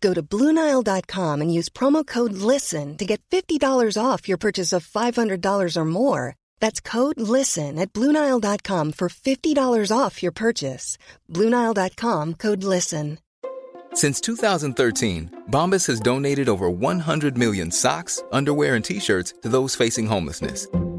Go to Bluenile.com and use promo code LISTEN to get $50 off your purchase of $500 or more. That's code LISTEN at Bluenile.com for $50 off your purchase. Bluenile.com code LISTEN. Since 2013, Bombas has donated over 100 million socks, underwear, and t shirts to those facing homelessness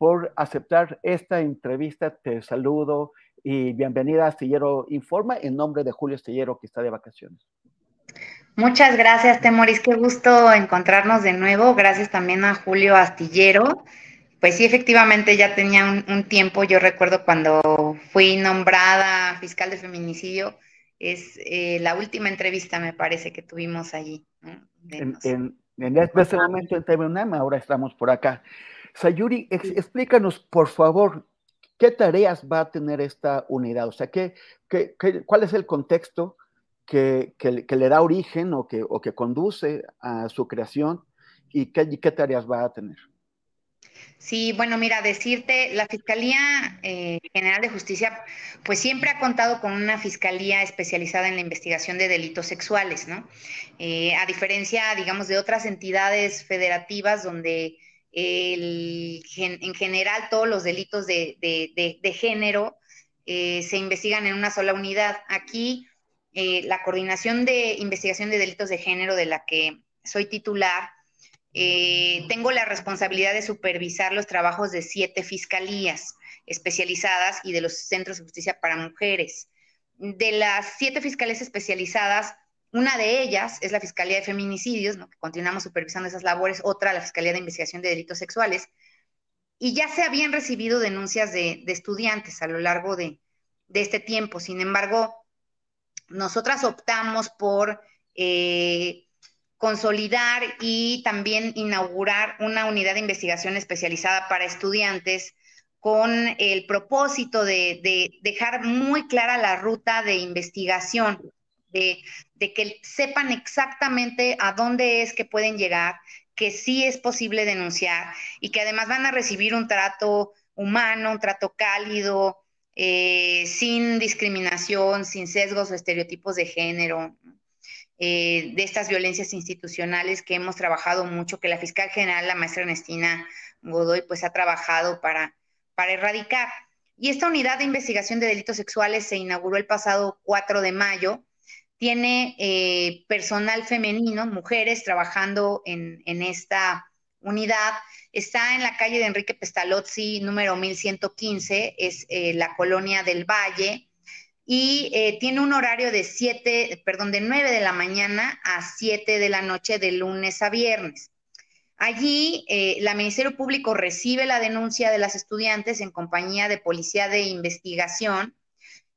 Por aceptar esta entrevista. Te saludo y bienvenida a Astillero Informa en nombre de Julio Astillero, que está de vacaciones. Muchas gracias, Temoris. Qué gusto encontrarnos de nuevo. Gracias también a Julio Astillero. Pues sí, efectivamente ya tenía un, tiempo. Yo recuerdo cuando fui nombrada fiscal de feminicidio, es eh, la última entrevista, me parece, que tuvimos allí. En, en, en, este momento en TV ahora estamos por acá. Sayuri, explícanos, por favor, qué tareas va a tener esta unidad, o sea, ¿qué, cuál es el contexto que, le da origen o que, o que, conduce a su creación y qué, qué, tareas va a tener. Sí, bueno, mira, decirte, la Fiscalía eh, General de Justicia, pues siempre ha contado con una fiscalía especializada en la investigación de delitos sexuales, ¿no? Eh, a diferencia, digamos, de otras entidades federativas donde en general todos los delitos de, género eh, se investigan en una sola unidad. Aquí, eh, la coordinación de investigación de delitos de género de la que soy titular, eh, tengo la responsabilidad de supervisar los trabajos de siete fiscalías especializadas y de los centros de justicia para mujeres. De las siete fiscalías especializadas, una de ellas es la Fiscalía de Feminicidios, que continuamos supervisando esas labores, otra la Fiscalía de Investigación de Delitos Sexuales. Y ya se habían recibido denuncias de, estudiantes a lo largo de, este tiempo. Sin embargo, nosotras optamos por eh, consolidar y también inaugurar una unidad de investigación especializada para estudiantes con el propósito de dejar muy clara la ruta de investigación de, que sepan exactamente a dónde es que pueden llegar, que sí es posible denunciar y que además van a recibir un trato humano, un trato cálido, eh, sin discriminación, sin sesgos o estereotipos de género, eh, de estas violencias institucionales que hemos trabajado mucho, que la fiscal general, la maestra Ernestina Godoy, pues ha trabajado para, para erradicar. Y esta unidad de investigación de delitos sexuales se inauguró el pasado 4 de mayo tiene eh, personal femenino, mujeres trabajando en, esta unidad. Está en la calle de Enrique Pestalozzi, número 1115, es eh, la colonia del Valle, y eh, tiene un horario de 7, perdón, de 9 de la mañana a 7 de la noche de lunes a viernes. Allí, la Ministerio Público recibe la denuncia de las estudiantes en compañía de Policía de Investigación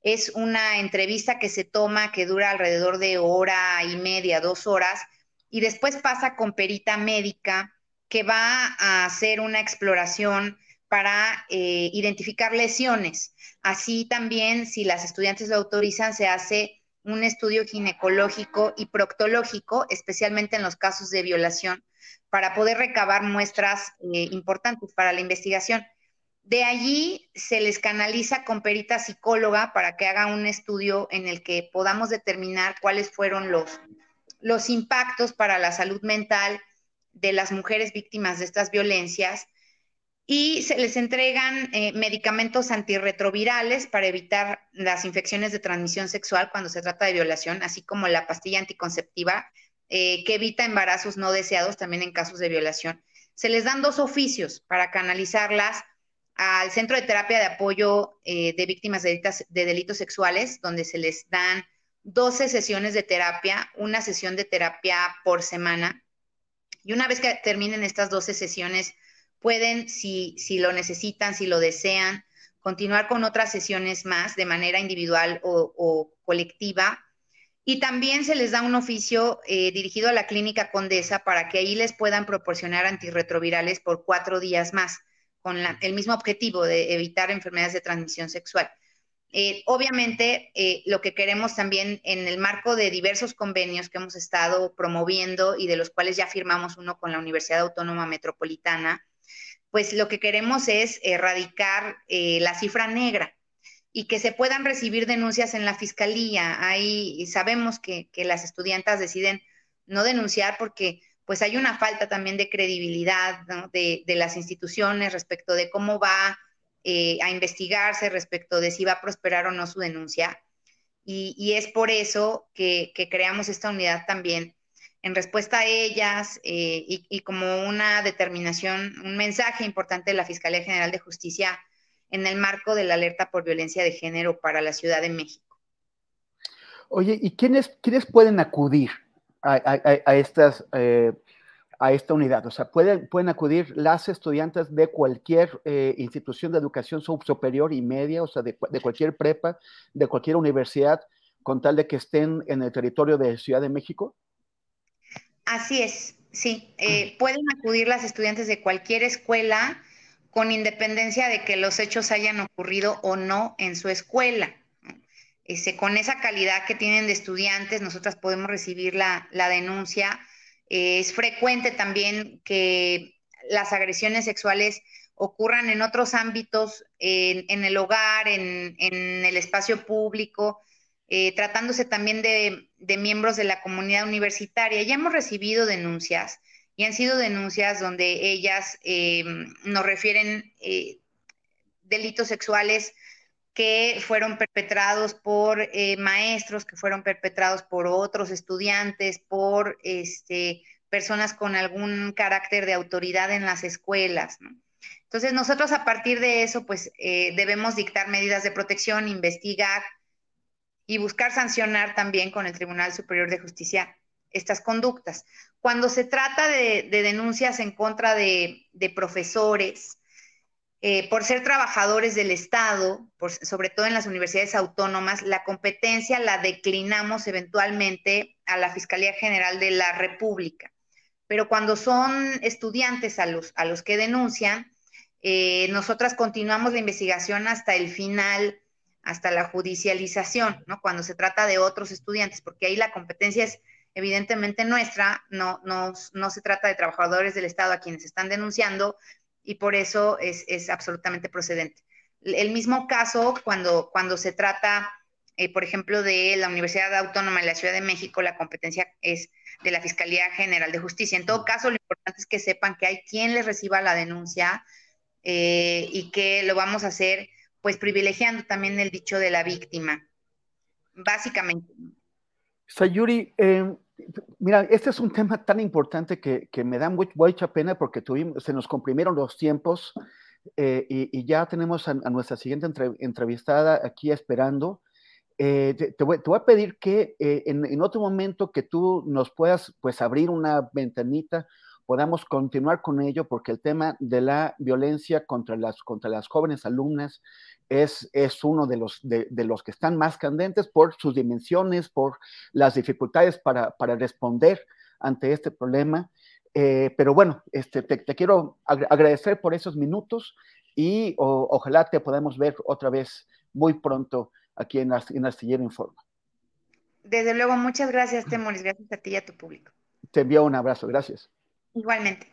es una entrevista que se toma, que dura alrededor de hora y media, dos horas, y después pasa con perita médica que va a hacer una exploración para eh, identificar lesiones. Así también, si las estudiantes lo autorizan, se hace un estudio ginecológico y proctológico, especialmente en los casos de violación, para poder recabar muestras eh, importantes para la investigación. De allí se les canaliza con perita psicóloga para que haga un estudio en el que podamos determinar cuáles fueron los, los impactos para la salud mental de las mujeres víctimas de estas violencias y se les entregan eh, medicamentos antirretrovirales para evitar las infecciones de transmisión sexual cuando se trata de violación, así como la pastilla anticonceptiva eh, que evita embarazos no deseados también en casos de violación. se les dan dos oficios para canalizarlas al Centro de Terapia de Apoyo eh, de Víctimas de delitos, Sexuales, donde se les dan 12 sesiones de terapia, una sesión de terapia por semana. Y una vez que terminen estas 12 sesiones, pueden, si, si lo necesitan, si lo desean, continuar con otras sesiones más de manera individual o, colectiva. Y también se les da un oficio eh, dirigido a la clínica Condesa para que ahí les puedan proporcionar antirretrovirales por cuatro días más con el mismo objetivo de evitar enfermedades de transmisión sexual. Eh, obviamente, eh, lo que queremos también en el marco de diversos convenios que hemos estado promoviendo y de los cuales ya firmamos uno con la Universidad Autónoma Metropolitana, pues lo que queremos es erradicar eh, la cifra negra y que se puedan recibir denuncias en la fiscalía. Ahí sabemos que, que las estudiantas deciden no denunciar porque pues hay una falta también de credibilidad de, las instituciones respecto de cómo va eh, a investigarse, respecto de si va a prosperar o no su denuncia. Y, es por eso que, creamos esta unidad también en respuesta a ellas eh, y, y, como una determinación, un mensaje importante de la Fiscalía General de Justicia en el marco de la alerta por violencia de género para la Ciudad de México. Oye, ¿y quiénes, quiénes pueden acudir a, estas, eh, a esta unidad. O sea, pueden, pueden acudir las estudiantes de cualquier eh, institución de educación superior y media, o sea, de, cualquier prepa, de cualquier universidad, con tal de que estén en el territorio de Ciudad de México. Así es, sí. Eh, pueden acudir las estudiantes de cualquier escuela con independencia de que los hechos hayan ocurrido o no en su escuela. Este, con esa calidad que tienen de estudiantes, nosotras podemos recibir la, denuncia. Eh, es frecuente también que las agresiones sexuales ocurran en otros ámbitos, en, el hogar, en, el espacio público, eh, tratándose también de, miembros de la comunidad universitaria. Ya hemos recibido denuncias y han sido denuncias donde ellas eh, nos refieren delitos sexuales que fueron perpetrados por eh, maestros, que fueron perpetrados por otros estudiantes, por este, personas con algún carácter de autoridad en las escuelas. Entonces, nosotros a partir de eso, pues eh, debemos dictar medidas de protección, investigar y buscar sancionar también con el Tribunal Superior de Justicia estas conductas. Cuando se trata de, denuncias en contra de, de profesores, eh, por ser trabajadores del Estado, sobre todo en las universidades autónomas, la competencia la declinamos eventualmente a la Fiscalía General de la República. Pero cuando son estudiantes a los, a los que denuncian, eh, nosotras continuamos la investigación hasta el final, hasta la judicialización, ¿no? Cuando se trata de otros estudiantes, porque ahí la competencia es evidentemente nuestra, no, no, no se trata de trabajadores del Estado a quienes están denunciando, y por eso es, absolutamente procedente. El mismo caso cuando, cuando se trata, eh, por ejemplo, de la Universidad Autónoma de la Ciudad de México, la competencia es de la Fiscalía General de Justicia. En todo caso, lo importante es que sepan que hay quien les reciba la denuncia eh, y que lo vamos a hacer pues privilegiando también el dicho de la víctima, básicamente. Sayuri, eh, Mira, este es un tema tan importante que, me da mucha pena porque tuvimos, se nos comprimieron los tiempos eh, y, ya tenemos a, nuestra siguiente entrevistada aquí esperando. Eh, te, voy, a pedir que eh, en, otro momento que tú nos puedas pues abrir una ventanita, podamos continuar con ello porque el tema de la violencia contra las, contra las jóvenes alumnas es, es uno de los, de, los que están más candentes por sus dimensiones, por las dificultades para, para responder ante este problema. Eh, pero bueno, este, te, quiero agradecer por esos minutos y ojalá te podamos ver otra vez muy pronto aquí en, en Astillero Informa. Desde luego, muchas gracias, Temoris. Gracias a ti y a tu público. Te envío un abrazo. Gracias. Igualmente.